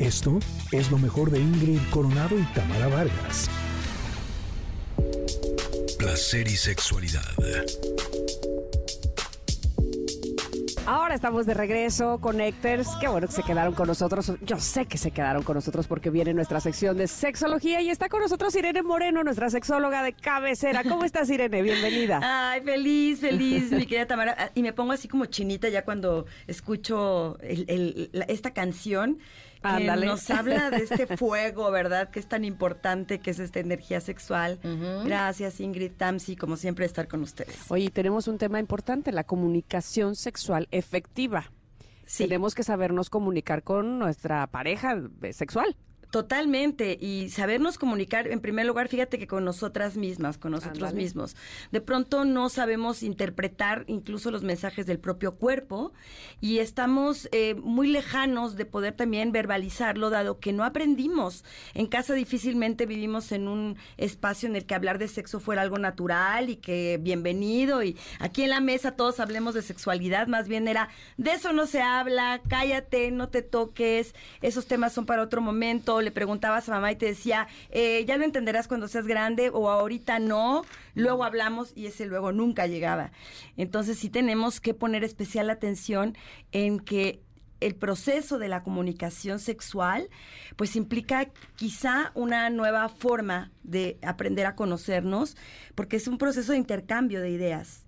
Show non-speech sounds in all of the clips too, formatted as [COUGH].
Esto es lo mejor de Ingrid Coronado y Tamara Vargas. Placer y sexualidad. Ahora estamos de regreso, Connectors. Qué bueno que se quedaron con nosotros. Yo sé que se quedaron con nosotros porque viene nuestra sección de sexología y está con nosotros Irene Moreno, nuestra sexóloga de cabecera. ¿Cómo estás, Irene? Bienvenida. Ay, feliz, feliz, mi querida Tamara. Ah, y me pongo así como chinita ya cuando escucho esta canción que nos habla de este fuego, ¿verdad? Que es tan importante, que es esta energía sexual. Gracias, Ingrid Tamsi, como siempre, estar con ustedes. Oye, tenemos un tema importante, la comunicación sexual efectiva. Tenemos que sabernos comunicar con nuestra pareja sexual. Totalmente, y sabernos comunicar, en primer lugar, fíjate que con nosotras mismas, con nosotros mismos. De pronto no sabemos interpretar incluso los mensajes del propio cuerpo y estamos eh, muy lejanos de poder también verbalizarlo, dado que no aprendimos. En casa difícilmente vivimos en un espacio en el que hablar de sexo fuera algo natural y que bienvenido, y aquí en la mesa todos hablemos de sexualidad, más bien era, de eso no se habla, cállate, no te toques, esos temas son para otro momento le preguntabas a mamá y te decía, eh, ya lo entenderás cuando seas grande o ahorita no, luego hablamos y ese luego nunca llegaba. Entonces sí tenemos que poner especial atención en que el proceso de la comunicación sexual, pues implica quizá una nueva forma de aprender a conocernos, porque es un proceso de intercambio de ideas.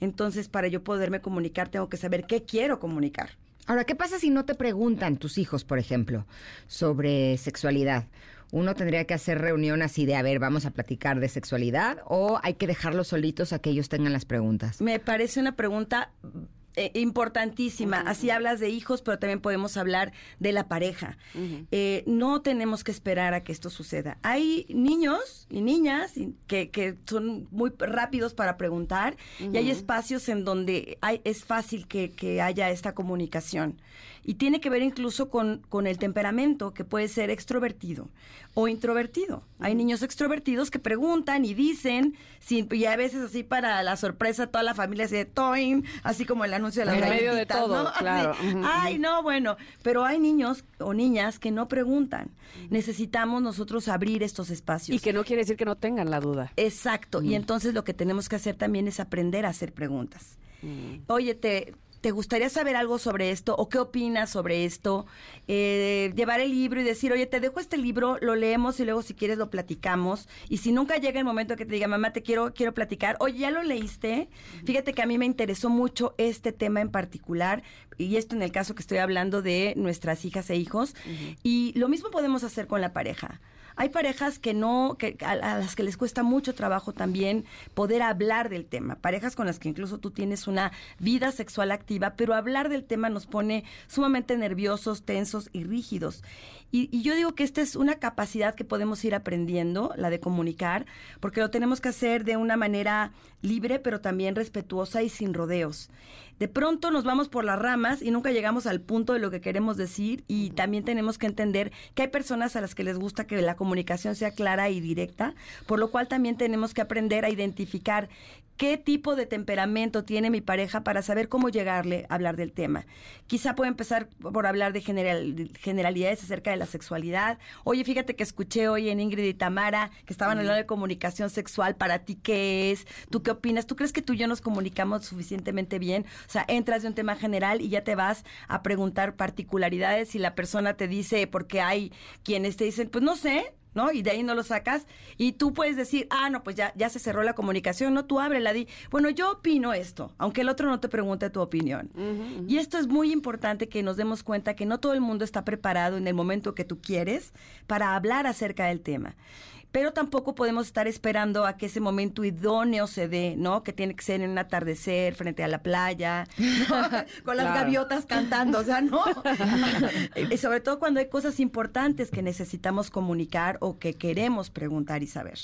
Entonces, para yo poderme comunicar, tengo que saber qué quiero comunicar. Ahora, ¿qué pasa si no te preguntan tus hijos, por ejemplo, sobre sexualidad? ¿Uno tendría que hacer reunión así de, a ver, vamos a platicar de sexualidad o hay que dejarlos solitos a que ellos tengan las preguntas? Me parece una pregunta eh, importantísima. Así hablas de hijos, pero también podemos hablar de la pareja. Eh, no tenemos que esperar a que esto suceda. Hay niños y niñas que, que son muy rápidos para preguntar y hay espacios en donde hay, es fácil que, que haya esta comunicación y tiene que ver incluso con, con el temperamento, que puede ser extrovertido o introvertido. Hay niños extrovertidos que preguntan y dicen, sin, y a veces así para la sorpresa toda la familia se toin, así como el anuncio de la En medio de todo, [LAUGHS] claro. Ay, no, bueno, pero hay niños o niñas que no preguntan. Necesitamos nosotros abrir estos espacios. Y que no quiere decir que no tengan la duda. Exacto, y entonces lo que tenemos que hacer también es aprender a hacer preguntas. Oye, te, ¿Te gustaría saber algo sobre esto o qué opinas sobre esto? Eh, llevar el libro y decir, oye, te dejo este libro, lo leemos y luego si quieres lo platicamos. Y si nunca llega el momento que te diga, mamá, te quiero, quiero platicar, oye, ¿ya lo leíste? Fíjate que a mí me interesó mucho este tema en particular y esto en el caso que estoy hablando de nuestras hijas e hijos. Y lo mismo podemos hacer con la pareja. Hay parejas que no, que, a, las que les cuesta mucho trabajo también poder hablar del tema. Parejas con las que incluso tú tienes una vida sexual activa, pero hablar del tema nos pone sumamente nerviosos, tensos y rígidos. Y, yo digo que esta es una capacidad que podemos ir aprendiendo, la de comunicar, porque lo tenemos que hacer de una manera libre, pero también respetuosa y sin rodeos. De pronto nos vamos por las ramas y nunca llegamos al punto de lo que queremos decir y también tenemos que entender que hay personas a las que les gusta que la comunicación sea clara y directa, por lo cual también tenemos que aprender a identificar qué tipo de temperamento tiene mi pareja para saber cómo llegarle a hablar del tema. Quizá puedo empezar por hablar de generalidades acerca de la sexualidad. Oye, fíjate que escuché hoy en Ingrid y Tamara que estaban hablando de comunicación sexual. ¿Para ti qué es? ¿Tú qué opinas? ¿Tú crees que tú y yo nos comunicamos suficientemente bien? O sea, entras de un tema general y ya te vas a preguntar particularidades y la persona te dice, porque hay quienes te dicen, pues no sé, ¿no? Y de ahí no lo sacas y tú puedes decir, ah, no, pues ya, ya se cerró la comunicación, no, tú ábrela, di, bueno, yo opino esto, aunque el otro no te pregunte tu opinión. Y esto es muy importante que nos demos cuenta que no todo el mundo está preparado en el momento que tú quieres para hablar acerca del tema pero tampoco podemos estar esperando a que ese momento idóneo se dé, ¿no? Que tiene que ser en un atardecer frente a la playa, [LAUGHS] con las gaviotas cantando, o sea, no. [LAUGHS] y sobre todo cuando hay cosas importantes que necesitamos comunicar o que queremos preguntar y saber.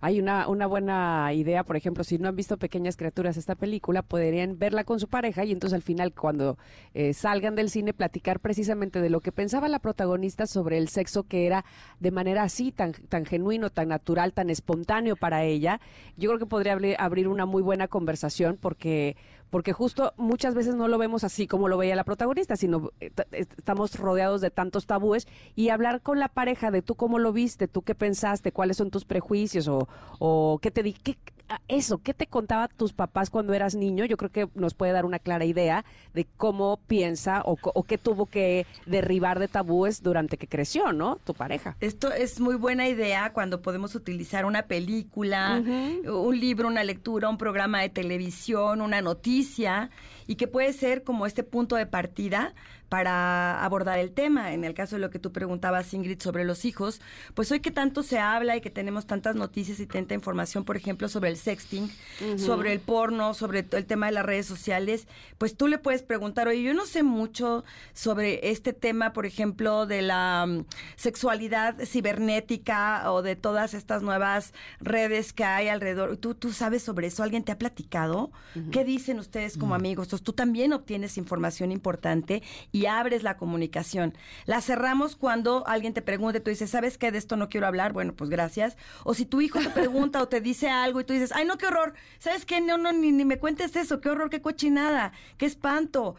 Hay una, una buena idea, por ejemplo, si no han visto Pequeñas Criaturas esta película, podrían verla con su pareja y entonces al final cuando eh, salgan del cine platicar precisamente de lo que pensaba la protagonista sobre el sexo que era de manera así tan, tan general tan natural, tan espontáneo para ella, yo creo que podría abrir una muy buena conversación porque porque justo muchas veces no lo vemos así como lo veía la protagonista, sino eh, t- estamos rodeados de tantos tabúes y hablar con la pareja de tú cómo lo viste, tú qué pensaste, cuáles son tus prejuicios o, o qué te di, qué- a- eso, qué te contaba tus papás cuando eras niño, yo creo que nos puede dar una clara idea de cómo piensa o, o qué tuvo que derribar de tabúes durante que creció, ¿no? Tu pareja. Esto es muy buena idea cuando podemos utilizar una película, un libro, una lectura, un programa de televisión, una noticia, polícia y que puede ser como este punto de partida para abordar el tema. En el caso de lo que tú preguntabas, Ingrid, sobre los hijos, pues hoy que tanto se habla y que tenemos tantas noticias y tanta información, por ejemplo, sobre el sexting, sobre el porno, sobre el tema de las redes sociales, pues tú le puedes preguntar, oye, yo no sé mucho sobre este tema, por ejemplo, de la mm, sexualidad cibernética o de todas estas nuevas redes que hay alrededor. ¿Tú, tú sabes sobre eso? ¿Alguien te ha platicado? ¿Qué dicen ustedes como amigos? Entonces tú también obtienes información importante y abres la comunicación. La cerramos cuando alguien te pregunta y tú dices, ¿sabes qué? De esto no quiero hablar. Bueno, pues gracias. O si tu hijo te pregunta o te dice algo y tú dices, ay, no, qué horror. ¿Sabes qué? No, no, ni, ni me cuentes eso. Qué horror, qué cochinada, qué espanto.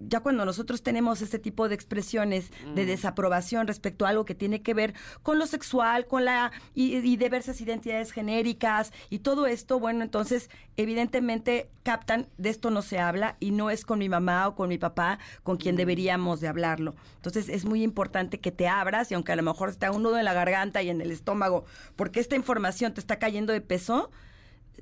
Ya cuando nosotros tenemos este tipo de expresiones de desaprobación respecto a algo que tiene que ver con lo sexual, con la y, y diversas identidades genéricas y todo esto, bueno, entonces evidentemente captan de esto no se habla y no es con mi mamá o con mi papá con quien deberíamos de hablarlo. Entonces es muy importante que te abras y aunque a lo mejor está un nudo en la garganta y en el estómago porque esta información te está cayendo de peso,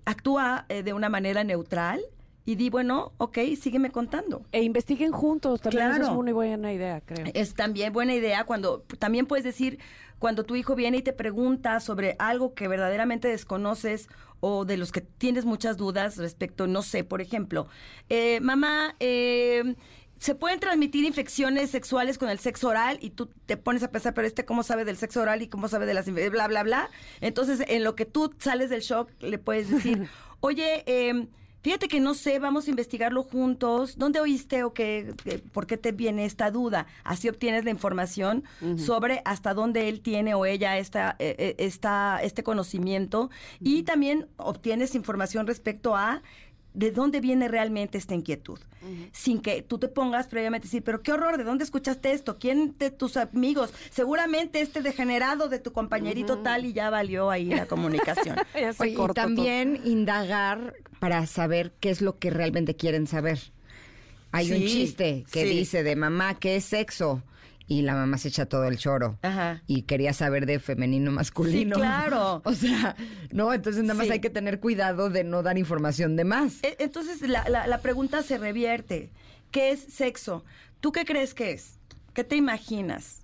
actúa eh, de una manera neutral y di, bueno, ok, sígueme contando. E investiguen juntos, también eso es Claro. una buena idea, creo. Es también buena idea cuando también puedes decir cuando tu hijo viene y te pregunta sobre algo que verdaderamente desconoces o de los que tienes muchas dudas respecto, no sé, por ejemplo, eh, mamá, eh, se pueden transmitir infecciones sexuales con el sexo oral y tú te pones a pensar, pero este cómo sabe del sexo oral y cómo sabe de las inf- bla bla bla. Entonces, en lo que tú sales del shock, le puedes decir, [LAUGHS] oye, eh, Fíjate que no sé, vamos a investigarlo juntos. ¿Dónde oíste o qué, qué- por qué te viene esta duda? Así obtienes la información sobre hasta dónde él tiene o ella esta, eh, eh, esta, este conocimiento y también obtienes información respecto a de dónde viene realmente esta inquietud, sin que tú te pongas previamente a decir, pero qué horror, ¿de dónde escuchaste esto? ¿Quién de tus amigos? Seguramente este degenerado de tu compañerito tal y ya valió ahí la comunicación. [LAUGHS] Ya se Oye, y todo. también indagar para saber qué es lo que realmente quieren saber. Hay un chiste que sí. dice de mamá, ¿qué es sexo? Y la mamá se echa todo el choro. Ajá. Y quería saber de femenino masculino. Sí, claro. [LAUGHS] O sea, no, entonces nada más Sí. hay que tener cuidado de no dar información de más. E- Entonces la, la- la pregunta se revierte. ¿Qué es sexo? ¿Tú qué crees que es? ¿Qué te imaginas?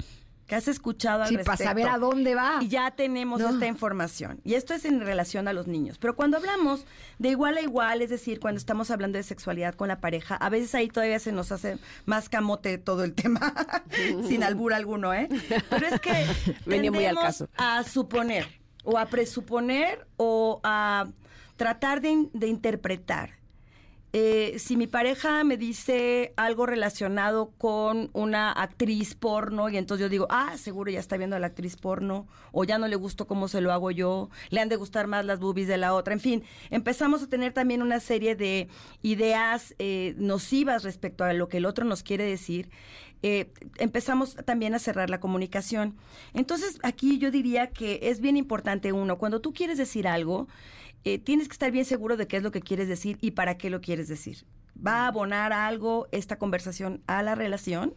¿Qué has escuchado al Sí, para respecto? saber a dónde va. Y ya tenemos No. esta información. Y esto es en relación a los niños. Pero cuando hablamos de igual a igual, es decir, cuando estamos hablando de sexualidad con la pareja, a veces ahí todavía se nos hace más camote todo el tema, [LAUGHS] sin albur alguno, ¿eh? Pero es que [LAUGHS] Venía muy al caso. a suponer, o a presuponer, o a tratar de interpretar. Eh, si mi pareja me dice algo relacionado con una actriz porno y entonces yo digo, ah, seguro ya está viendo a la actriz porno o ya no le gustó cómo se lo hago yo, le han de gustar más las boobies de la otra, en fin, empezamos a tener también una serie de ideas eh, nocivas respecto a lo que el otro nos quiere decir. Eh, empezamos también a cerrar la comunicación. Entonces, aquí yo diría que es bien importante uno, cuando tú quieres decir algo, eh, tienes que estar bien seguro de qué es lo que quieres decir y para qué lo quieres decir. ¿Va a abonar algo esta conversación a la relación?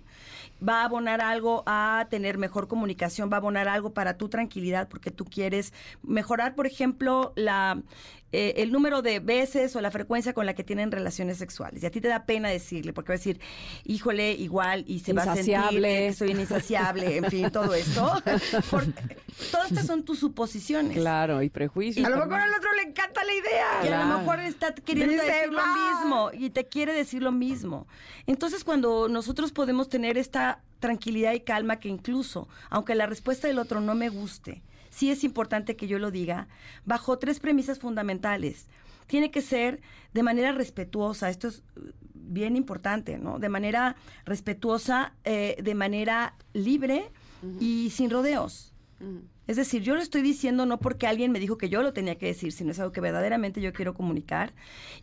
¿Va a abonar algo a tener mejor comunicación? ¿Va a abonar algo para tu tranquilidad porque tú quieres mejorar, por ejemplo, la, eh, el número de veces o la frecuencia con la que tienen relaciones sexuales? Y a ti te da pena decirle porque va a decir, híjole, igual, y se va a sentir Insaciable. que soy insaciable, en fin, todo esto. [LAUGHS] Todas estas son tus suposiciones. Claro, y prejuicios. a lo mejor al otro le encanta la idea. Y a lo mejor está queriendo Dice, decir lo mismo y te quiere decir lo mismo. Entonces, cuando nosotros podemos tener esta tranquilidad y calma que incluso, aunque la respuesta del otro no me guste, sí es importante que yo lo diga, bajo tres premisas fundamentales. Tiene que ser de manera respetuosa, esto es eh, bien importante, ¿no? De manera respetuosa, eh, de manera libre y sin rodeos. Es decir, yo lo estoy diciendo no porque alguien me dijo que yo lo tenía que decir, sino es algo que verdaderamente yo quiero comunicar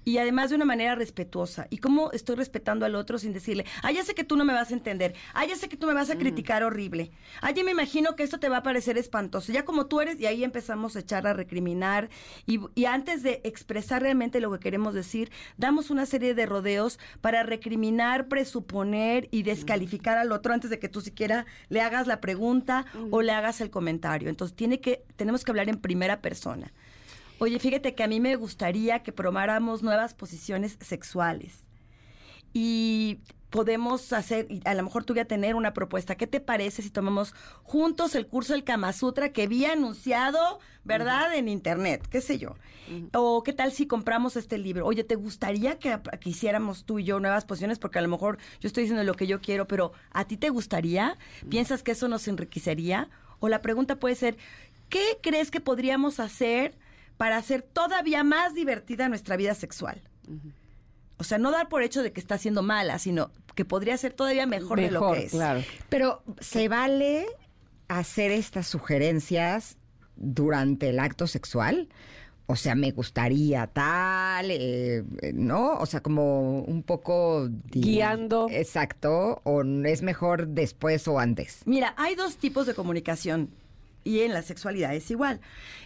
y además de una manera respetuosa. ¿Y cómo estoy respetando al otro sin decirle, ah, ya sé que tú no me vas a entender, ah, ya sé que tú me vas a criticar horrible, ah, ya me imagino que esto te va a parecer espantoso, ya como tú eres, y ahí empezamos a echar a recriminar y, y antes de expresar realmente lo que queremos decir, damos una serie de rodeos para recriminar, presuponer y descalificar al otro antes de que tú siquiera le hagas la pregunta o le hagas el comentario. Entonces tiene que, tenemos que hablar en primera persona. Oye, fíjate que a mí me gustaría que probáramos nuevas posiciones sexuales. Y podemos hacer, a lo mejor tú voy a tener una propuesta. ¿Qué te parece si tomamos juntos el curso del Kama Sutra que vi anunciado, ¿verdad? En internet, qué sé yo. O qué tal si compramos este libro. Oye, ¿te gustaría que, que, hiciéramos tú y yo nuevas posiciones? Porque a lo mejor yo estoy diciendo lo que yo quiero, pero ¿a ti te gustaría? ¿Piensas que eso nos enriquecería? O la pregunta puede ser, ¿qué crees que podríamos hacer para hacer todavía más divertida nuestra vida sexual? O sea, no dar por hecho de que está siendo mala, sino que podría ser todavía mejor, de lo que es. Claro. Pero se vale hacer estas sugerencias durante el acto sexual. O sea, me gustaría tal, eh, ¿no? O sea, como un poco... Guiando. Exacto. ¿O es mejor después o antes? Mira, hay dos tipos de comunicación y en la sexualidad es igual.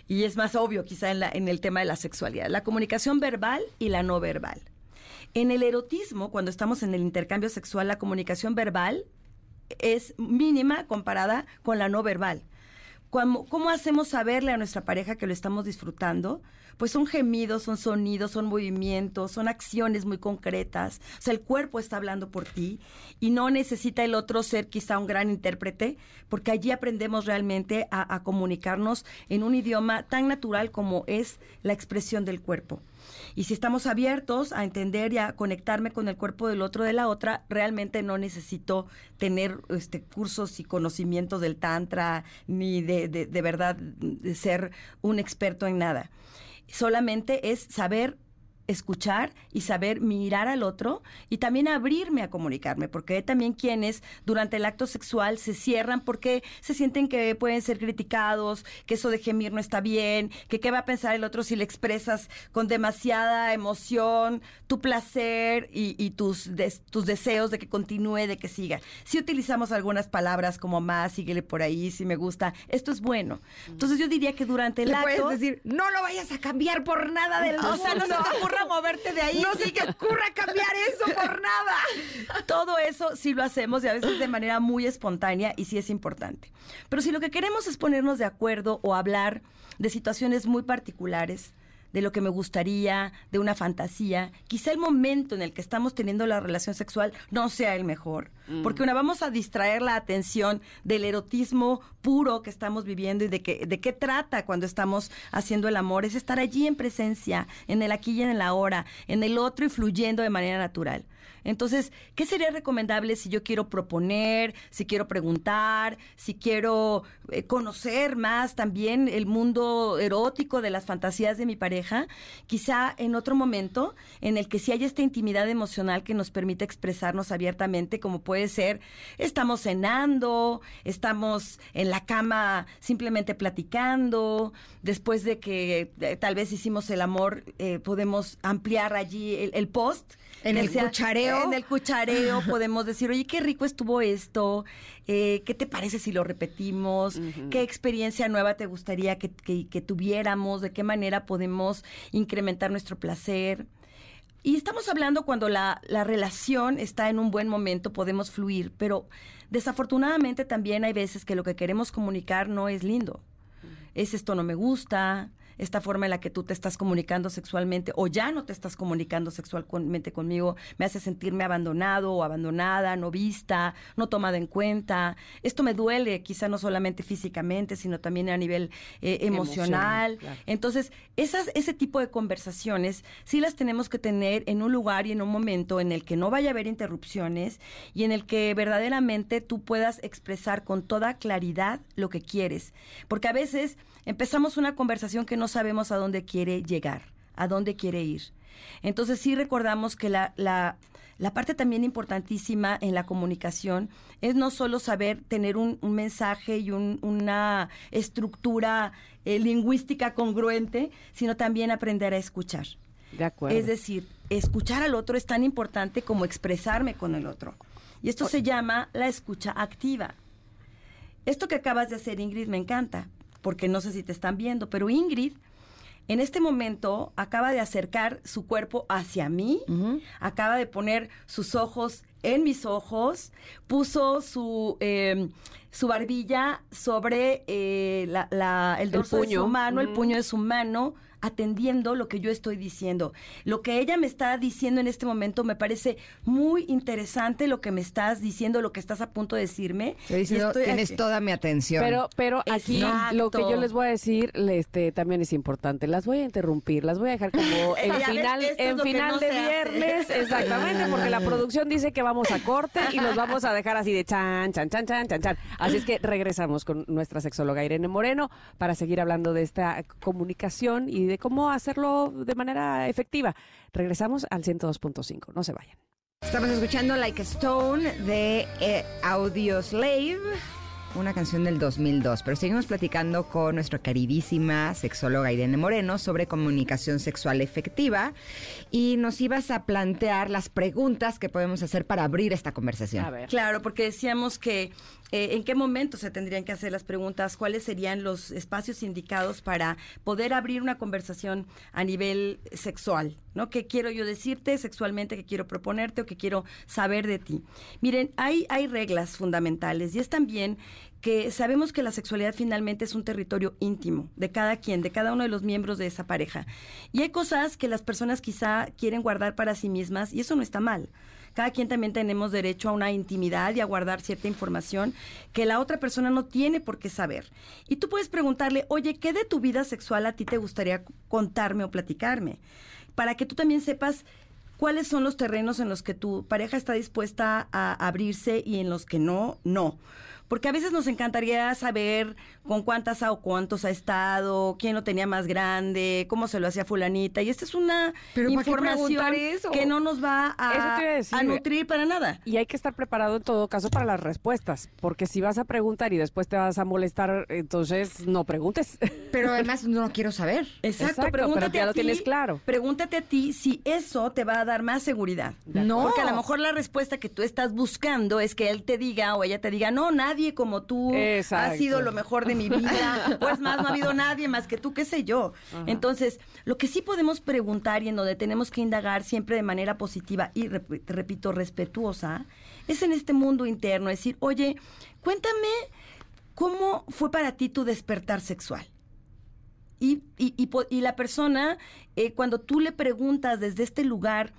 Y es más obvio quizá en, la, en el tema de la sexualidad. La comunicación verbal y la no verbal. En el erotismo, cuando estamos en el intercambio sexual, la comunicación verbal es mínima comparada con la no verbal. ¿Cómo, hacemos saberle a nuestra pareja que lo estamos disfrutando? Pues son gemidos, son sonidos, son movimientos, son acciones muy concretas. O sea, el cuerpo está hablando por ti y no necesita el otro ser quizá un gran intérprete, porque allí aprendemos realmente a, comunicarnos en un idioma tan natural como es la expresión del cuerpo. Y si estamos abiertos a entender y a conectarme con el cuerpo del otro de la otra, realmente no necesito tener este, cursos y conocimientos del tantra, ni de, de, de verdad de ser un experto en nada. Solamente es saber escuchar y saber mirar al otro y también abrirme a comunicarme, porque hay también quienes durante el acto sexual se cierran porque se sienten que pueden ser criticados, que eso de gemir no está bien, que qué va a pensar el otro si le expresas con demasiada emoción tu placer y, tus, tus deseos de que continúe, de que siga. Si utilizamos algunas palabras como más, síguele por ahí, si me gusta, esto es bueno. Entonces yo diría que durante el le acto... puedes decir, no lo vayas a cambiar por nada del o sea, no se te ocurra moverte de ahí. No se te ocurra cambiar eso por nada. [LAUGHS] Todo eso sí lo hacemos y a veces de manera muy espontánea y sí es importante. Pero si lo que queremos es ponernos de acuerdo o hablar de situaciones muy particulares, de lo que me gustaría, de una fantasía, quizá el momento en el que estamos teniendo la relación sexual no sea el mejor, porque una vamos a distraer la atención del erotismo puro que estamos viviendo y de, que, de qué trata cuando estamos haciendo el amor, es estar allí en presencia, en el aquí y en el ahora, en el otro y fluyendo de manera natural. Entonces, ¿qué sería recomendable si yo quiero proponer, si quiero preguntar, si quiero eh, conocer más también el mundo erótico de las fantasías de mi pareja? Quizá en otro momento en el que si hay esta intimidad emocional que nos permite expresarnos abiertamente, como puede ser, estamos cenando, estamos en la cama simplemente platicando, después de que eh, tal vez hicimos el amor, eh, podemos ampliar allí el, post. En el cuchareo. En el cuchareo [LAUGHS] podemos decir, oye, qué rico estuvo esto, eh, ¿qué te parece si lo repetimos? ¿Qué experiencia nueva te gustaría que, que tuviéramos? ¿De qué manera podemos incrementar nuestro placer? Y estamos hablando cuando la, la, relación está en un buen momento, podemos fluir, pero desafortunadamente también hay veces que lo que queremos comunicar no es lindo. Es esto no me gusta, esta forma en la que tú te estás comunicando sexualmente o ya no te estás comunicando sexualmente conmigo me hace sentirme abandonado o abandonada, no vista, no tomada en cuenta. Esto me duele quizá no solamente físicamente, sino también a nivel eh, emocional. Entonces, esas, ese tipo de conversaciones sí las tenemos que tener en un lugar y en un momento en el que no vaya a haber interrupciones y en el que verdaderamente tú puedas expresar con toda claridad lo que quieres. Porque a veces empezamos una conversación que no sabemos a dónde quiere llegar, a dónde quiere ir. Entonces sí recordamos que la, la, la parte también importantísima en la comunicación es no solo saber tener un, un mensaje y un- una estructura eh, lingüística congruente, sino también aprender a escuchar. De acuerdo. Es decir, escuchar al otro es tan importante como expresarme con el otro. Y esto se llama la escucha activa. Esto que acabas de hacer, Ingrid, me encanta, porque no sé si te están viendo, pero Ingrid en este momento acaba de acercar su cuerpo hacia mí, acaba de poner sus ojos en mis ojos, puso su, eh, su barbilla sobre eh, la- la- el El dorso de puño. su mano, el puño de su mano, atendiendo lo que yo estoy diciendo. Lo que ella me está diciendo en este momento me parece muy interesante lo que me estás diciendo, lo que estás a punto de decirme. Estoy diciendo, estoy tienes aquí- toda mi atención. Pero, pero aquí Exacto. lo que yo les voy a decir este, también es importante. Las voy a interrumpir, las voy a dejar como [LAUGHS] en ves, final, en final no de hace. viernes. [LAUGHS] Exactamente, porque la producción dice que vamos a corte y los vamos a dejar así de chan, chan, chan, chan, chan, chan. Así es que regresamos con nuestra sexóloga Irene Moreno para seguir hablando de esta comunicación y de cómo hacerlo de manera efectiva. Regresamos al 102.5. No se vayan. Estamos escuchando Like a Stone de eh, Audioslave, una canción del 2002. Pero seguimos platicando con nuestra queridísima sexóloga Irene Moreno sobre comunicación sexual efectiva y nos ibas a plantear las preguntas que podemos hacer para abrir esta conversación. A ver. Claro, porque decíamos que eh, en qué momento se tendrían que hacer las preguntas, cuáles serían los espacios indicados para poder abrir una conversación a nivel sexual, ¿no? ¿Qué quiero yo decirte sexualmente, qué quiero proponerte o qué quiero saber de ti? Miren, hay, hay reglas fundamentales y es también que sabemos que la sexualidad finalmente es un territorio íntimo de cada quien, de cada uno de los miembros de esa pareja. Y hay cosas que las personas quizá quieren guardar para sí mismas y eso no está mal. Cada quien también tenemos derecho a una intimidad y a guardar cierta información que la otra persona no tiene por qué saber. Y tú puedes preguntarle, oye, ¿qué de tu vida sexual a ti te gustaría contarme o platicarme? Para que tú también sepas cuáles son los terrenos en los que tu pareja está dispuesta a abrirse y en los que no, no. Porque a veces nos encantaría saber con cuántas o cuántos ha estado, quién lo tenía más grande, cómo se lo hacía fulanita. Y esta es una Pero ¿para qué información eso? que no nos va a, nutrir para nada. Y hay que estar preparado en todo caso para las respuestas, porque si vas a preguntar y después te vas a molestar, entonces no preguntes. Pero [LAUGHS] además no quiero saber. Exacto, Exacto, pregúntate pero ya a lo ti, tienes claro. Pregúntate a ti si eso te va a dar más seguridad. No. Porque a lo mejor la respuesta que tú estás buscando es que él te diga o ella te diga, no, nadie como tú Exacto. ha sido lo mejor de mi vida. Pues más, no ha habido nadie más que tú, qué sé yo. Entonces, lo que sí podemos preguntar y en donde tenemos que indagar siempre de manera positiva y, repito, respetuosa, es en este mundo interno. Decir, oye, cuéntame cómo fue para ti tu despertar sexual. Y, y, y po- y la persona, eh, cuando tú le preguntas desde este lugar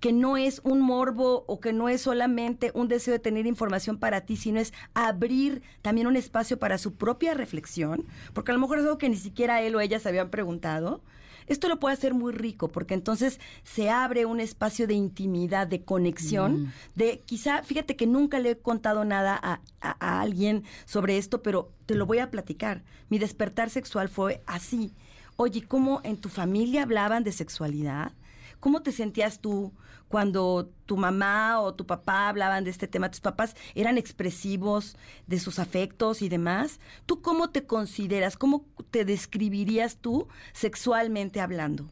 que no es un morbo o que no es solamente un deseo de tener información para ti, sino es abrir también un espacio para su propia reflexión, porque a lo mejor es algo que ni siquiera él o ella se habían preguntado. Esto lo puede hacer muy rico, porque entonces se abre un espacio de intimidad, de conexión, de quizá, fíjate que nunca le he contado nada a, a- a alguien sobre esto, pero te lo voy a platicar. Mi despertar sexual fue así. Oye, ¿cómo en tu familia hablaban de sexualidad? ¿Cómo te sentías tú cuando tu mamá o tu papá hablaban de este tema? ¿Tus papás eran expresivos de sus afectos y demás? ¿Tú cómo te consideras? ¿Cómo te describirías tú sexualmente hablando?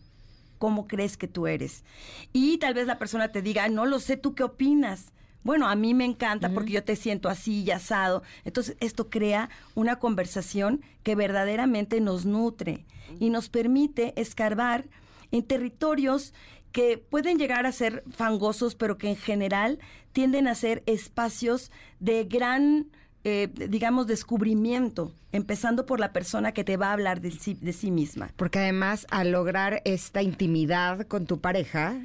¿Cómo crees que tú eres? Y tal vez la persona te diga, no lo sé, ¿tú qué opinas? Bueno, a mí me encanta porque yo te siento así y asado. Entonces, esto crea una conversación que verdaderamente nos nutre y nos permite escarbar en territorios que pueden llegar a ser fangosos, pero que en general tienden a ser espacios de gran, eh, digamos, descubrimiento, empezando por la persona que te va a hablar de sí, de sí misma. Porque además, al lograr esta intimidad con tu pareja,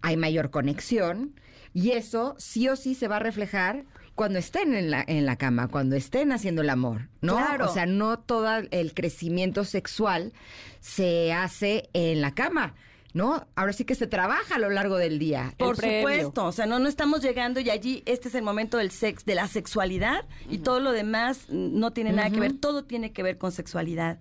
hay mayor conexión y eso sí o sí se va a reflejar cuando estén en la, en la cama, cuando estén haciendo el amor, ¿no? Claro. O sea, no todo el crecimiento sexual se hace en la cama. ¿No? Ahora sí que se trabaja a lo largo del día. Por premio. supuesto, o sea, no, no estamos llegando y allí este es el momento del sex, de la sexualidad y todo lo demás mm, no tiene nada que ver, todo tiene que ver con sexualidad.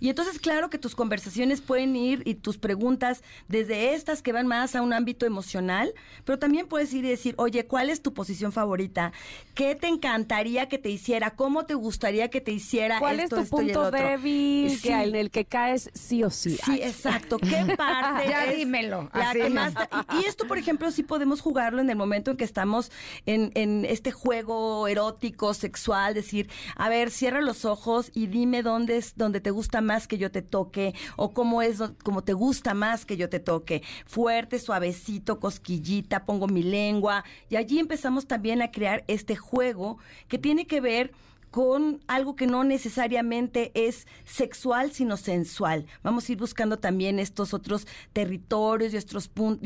Y entonces, claro que tus conversaciones pueden ir y tus preguntas desde estas que van más a un ámbito emocional, pero también puedes ir y decir, oye, ¿cuál es tu posición favorita? ¿Qué te encantaría que te hiciera? ¿Cómo te gustaría que te hiciera ¿Cuál esto, es tu punto débil Sí. en el que caes sí o sí? Sí, exacto. [LAUGHS] ¿Qué parte? Ya es dímelo, la que más te- y esto, por ejemplo, sí podemos jugarlo en el momento en que estamos en, en este juego erótico, sexual, decir, a ver, cierra los ojos y dime dónde es donde te gusta más que yo te toque o cómo es como te gusta más que yo te toque. Fuerte, suavecito, cosquillita, pongo mi lengua y allí empezamos también a crear este juego que tiene que ver con algo que no necesariamente es sexual, sino sensual. Vamos a ir buscando también estos otros territorios y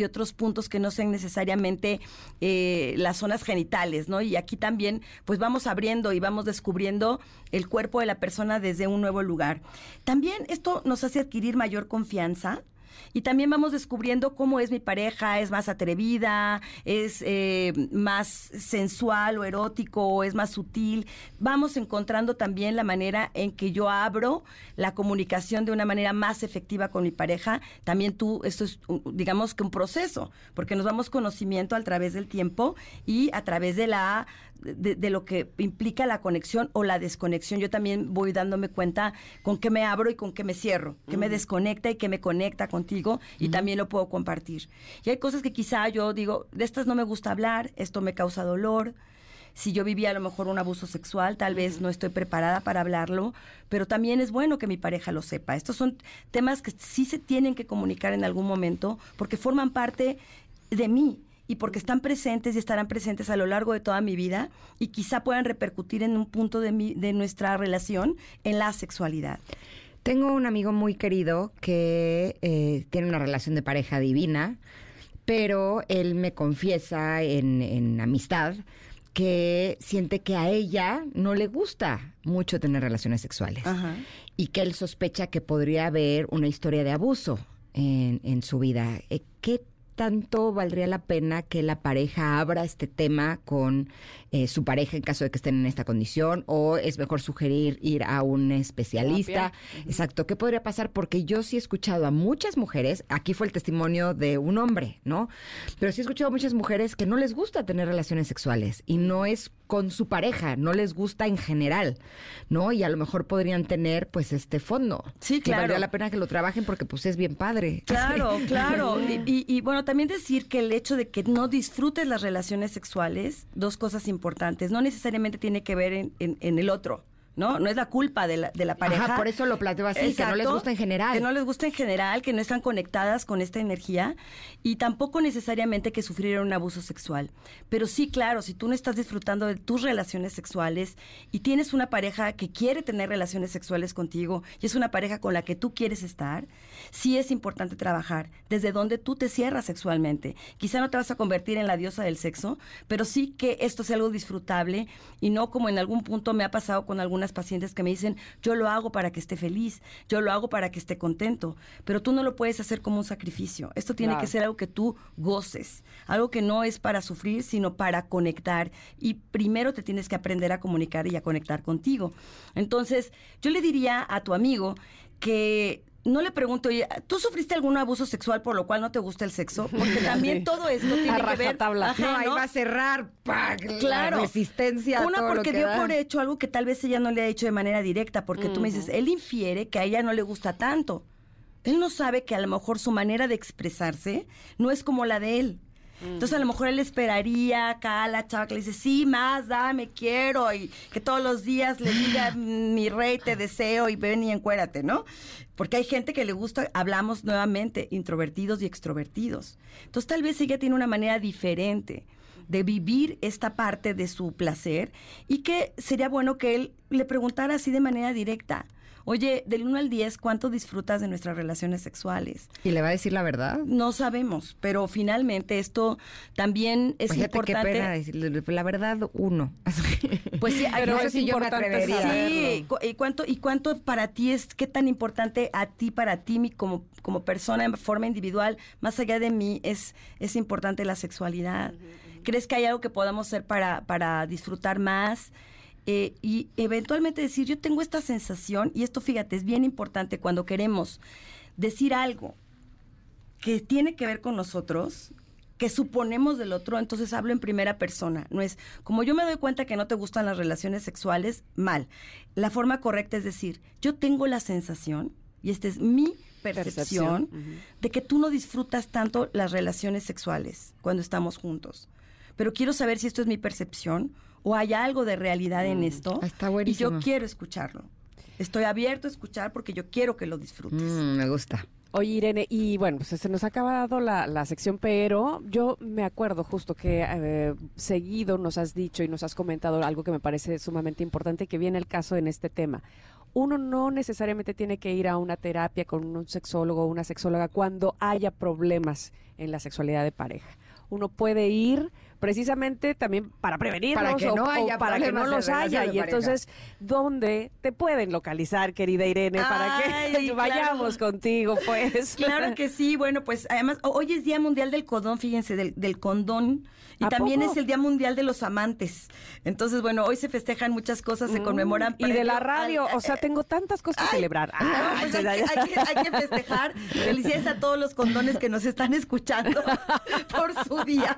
otros, puntos que no sean necesariamente eh, las zonas genitales, ¿no? Y aquí también, pues vamos abriendo y vamos descubriendo el cuerpo de la persona desde un nuevo lugar. También esto nos hace adquirir mayor confianza. Y también vamos descubriendo cómo es mi pareja, es más atrevida, es eh, más sensual o erótico, es más sutil. Vamos encontrando también la manera en que yo abro la comunicación de una manera más efectiva con mi pareja. También tú, esto es, digamos que un proceso, porque nos damos conocimiento a través del tiempo y a través de la de, de lo que implica la conexión o la desconexión. Yo también voy dándome cuenta con qué me abro y con qué me cierro, qué me desconecta y qué me conecta contigo y también lo puedo compartir. Y hay cosas que quizá yo digo, de estas no me gusta hablar, esto me causa dolor. Si yo vivía a lo mejor un abuso sexual, tal vez no estoy preparada para hablarlo, pero también es bueno que mi pareja lo sepa. Estos son temas que sí se tienen que comunicar en algún momento porque forman parte de mí y porque están presentes y estarán presentes a lo largo de toda mi vida y quizá puedan repercutir en un punto de, mi, de nuestra relación en la sexualidad. Tengo un amigo muy querido que eh, tiene una relación de pareja divina, pero él me confiesa en, en amistad que siente que a ella no le gusta mucho tener relaciones sexuales Ajá. y que él sospecha que podría haber una historia de abuso en, en su vida. Eh, ¿Qué tanto valdría la pena que la pareja abra este tema con eh, su pareja en caso de que estén en esta condición? ¿O es mejor sugerir ir a un especialista? Exacto, ¿qué podría pasar? Porque yo sí he escuchado a muchas mujeres, aquí fue el testimonio de un hombre, ¿no? Pero sí he escuchado a muchas mujeres que no les gusta tener relaciones sexuales y no es con su pareja, no les gusta en general, ¿no? Y a lo mejor podrían tener pues este fondo. Sí, claro. valdría la pena que lo trabajen porque pues es bien padre. Claro, [LAUGHS] claro. Y, y- y, bueno, también decir que el hecho de que no disfrutes las relaciones sexuales, dos cosas importantes, no necesariamente tiene que ver en, en- en el otro. ¿No? No es la culpa de la, de la pareja. Ajá, por eso lo planteo así, que no les gusta en general. Que no les gusta en general, que no están conectadas con esta energía y tampoco necesariamente que sufrieron un abuso sexual. Pero sí, claro, si tú no estás disfrutando de tus relaciones sexuales y tienes una pareja que quiere tener relaciones sexuales contigo y es una pareja con la que tú quieres estar, sí es importante trabajar desde donde tú te cierras sexualmente. Quizá no te vas a convertir en la diosa del sexo, pero sí que esto sea algo disfrutable y no como en algún punto me ha pasado con algunas pacientes que me dicen, yo lo hago para que esté feliz, yo lo hago para que esté contento, pero tú no lo puedes hacer como un sacrificio. Esto tiene Claro. que ser algo que tú goces, algo que no es para sufrir, sino para conectar. Y primero te tienes que aprender a comunicar y a conectar contigo. Entonces, yo le diría a tu amigo que no le pregunto, oye, ¿tú sufriste algún abuso sexual por lo cual no te gusta el sexo? Porque también todo esto tiene que ver... Ajá, no, ahí ¿no? va a cerrar ¡pac! Claro. la resistencia. Una todo lo porque que dio da. por hecho algo que tal vez ella no le ha hecho de manera directa, porque tú me dices, él infiere que a ella no le gusta tanto. Él no sabe que a lo mejor su manera de expresarse no es como la de él. Entonces a lo mejor él esperaría acá a la chava que le dice, sí, más, dame, quiero, y que todos los días le diga, "Mm, [LAUGHS] mi rey, te deseo, y ven y encuérate, ¿no? Porque hay gente que le gusta, hablamos nuevamente, introvertidos y extrovertidos. Entonces tal vez ella tiene una manera diferente de vivir esta parte de su placer y que sería bueno que él le preguntara así de manera directa. Oye, del 1 al 10, ¿cuánto disfrutas de nuestras relaciones sexuales? ¿Y le va a decir la verdad? No sabemos, pero finalmente esto también es Fíjate importante. qué pena la verdad, uno. [LAUGHS] Pues sí, Pero no sé si yo me atrevería. Sí, ¿y cuánto, ¿y cuánto para ti es, qué tan importante a ti, para ti, mi- como, como persona en forma individual, más allá de mí, es, es importante la sexualidad? ¿Crees que hay algo que podamos hacer para, para disfrutar más? Eh, y eventualmente decir, yo tengo esta sensación, y esto fíjate, es bien importante cuando queremos decir algo que tiene que ver con nosotros, que suponemos del otro, entonces hablo en primera persona. No es como yo me doy cuenta que no te gustan las relaciones sexuales, mal. La forma correcta es decir, yo tengo la sensación, y esta es mi percepción, de que tú no disfrutas tanto las relaciones sexuales cuando estamos juntos. Pero quiero saber si esto es mi percepción o hay algo de realidad en esto. Ah, está y buenísimo. yo quiero escucharlo. Estoy abierto a escuchar porque yo quiero que lo disfrutes. Mm, me gusta. Oye, Irene, y bueno, pues se nos ha acabado la, la sección, pero yo me acuerdo justo que eh, seguido nos has dicho y nos has comentado algo que me parece sumamente importante, que viene el caso en este tema. Uno no necesariamente tiene que ir a una terapia con un sexólogo o una sexóloga cuando haya problemas en la sexualidad de pareja. Uno puede ir precisamente también para prevenirlos Para que o- no o haya para que no los haya. Y entonces, ¿dónde te pueden localizar, querida Irene, para que [LAUGHS] claro. vayamos contigo, pues? Claro que sí, bueno, pues además ho- hoy es Día Mundial del Condón, fíjense, del, del condón. Y ¿A también poco? es el Día Mundial de los Amantes. Entonces, bueno, hoy se festejan muchas cosas, se conmemoran. Mm, Y de la al- radio, o sea, tengo tantas cosas que celebrar. No, pues hay, hay que- hay que festejar. Felicidades a todos los condones que nos están escuchando [LAUGHS] por su día.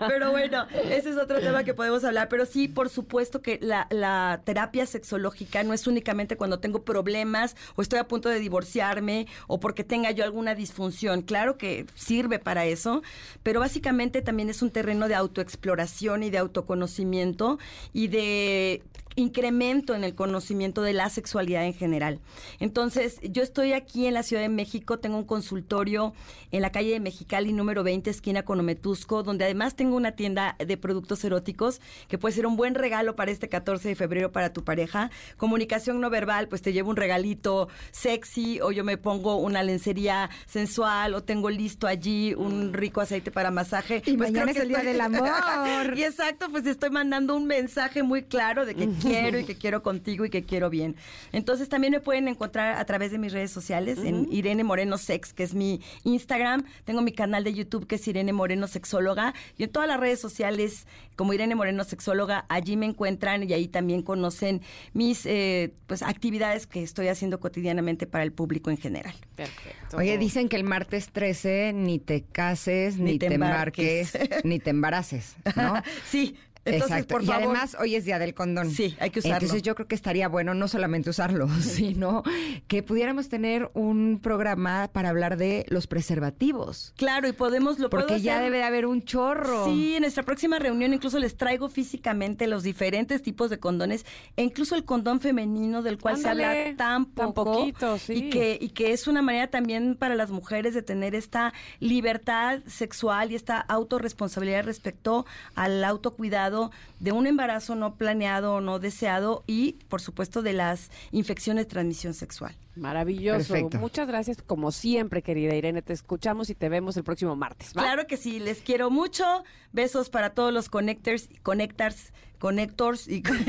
Pero bueno, ese es otro tema que podemos hablar. Pero sí, por supuesto que la, la terapia sexológica no es únicamente cuando tengo problemas o estoy a punto de divorciarme o porque tenga yo alguna disfunción. Claro que sirve para eso, pero básicamente también es un terreno de autoexploración y de autoconocimiento y de incremento en el conocimiento de la sexualidad en general. Entonces, yo estoy aquí en la Ciudad de México, tengo un consultorio en la calle de Mexicali número 20, esquina con Ometusco, donde además tengo una tienda de productos eróticos que puede ser un buen regalo para este 14 de febrero para tu pareja. Comunicación no verbal, pues te llevo un regalito sexy o yo me pongo una lencería sensual o tengo listo allí un rico aceite para masaje. Y Pues mañana creo es el día del [LAUGHS] amor. y exacto, pues estoy mandando un mensaje muy claro de que quiero y [LAUGHS] que quiero contigo y que quiero bien. Entonces también me pueden encontrar a través de mis redes sociales en Irene Moreno Sex, que es mi Instagram. Tengo mi canal de YouTube que es Irene Moreno Sexóloga. Y en todas las redes sociales como Irene Moreno Sexóloga, allí me encuentran y ahí también conocen mis eh, pues actividades que estoy haciendo cotidianamente para el público en general. Perfecto. Oye, dicen que el martes 13 ni te cases, ni, te embarques, embarques. ni te embaraces, ¿no? [LAUGHS] sí, entonces Exacto. por y además hoy es día del condón. Sí, hay que usarlo. Entonces yo creo que estaría bueno no solamente usarlo, [LAUGHS] sino que pudiéramos tener un programa para hablar de los preservativos. Claro, y podemos lo Porque ya hacer- debe de haber un chorro. Sí, en nuestra próxima reunión incluso les traigo físicamente los diferentes tipos de condones e incluso el condón femenino del cual se habla tan tan poco poquito, sí. y que y que es una manera también para las mujeres de tener esta libertad sexual y esta autorresponsabilidad respecto al autocuidado de un embarazo no planeado o no deseado y por supuesto de las infecciones de transmisión sexual. Maravilloso. Perfecto. Muchas gracias, como siempre, querida Irene. Te escuchamos y te vemos el próximo martes. ¿va? Claro que sí, les quiero mucho. Besos para todos los connectors, connectors, connectors y [LAUGHS] con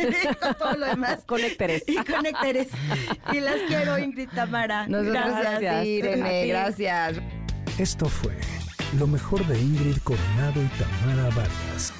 todo lo demás. Conectores. Y conectores. Y las quiero, Ingrid Tamara. Nosotros Gracias. ti, Irene, gracias. Esto fue lo mejor de Ingrid Coronado y Tamara Vargas.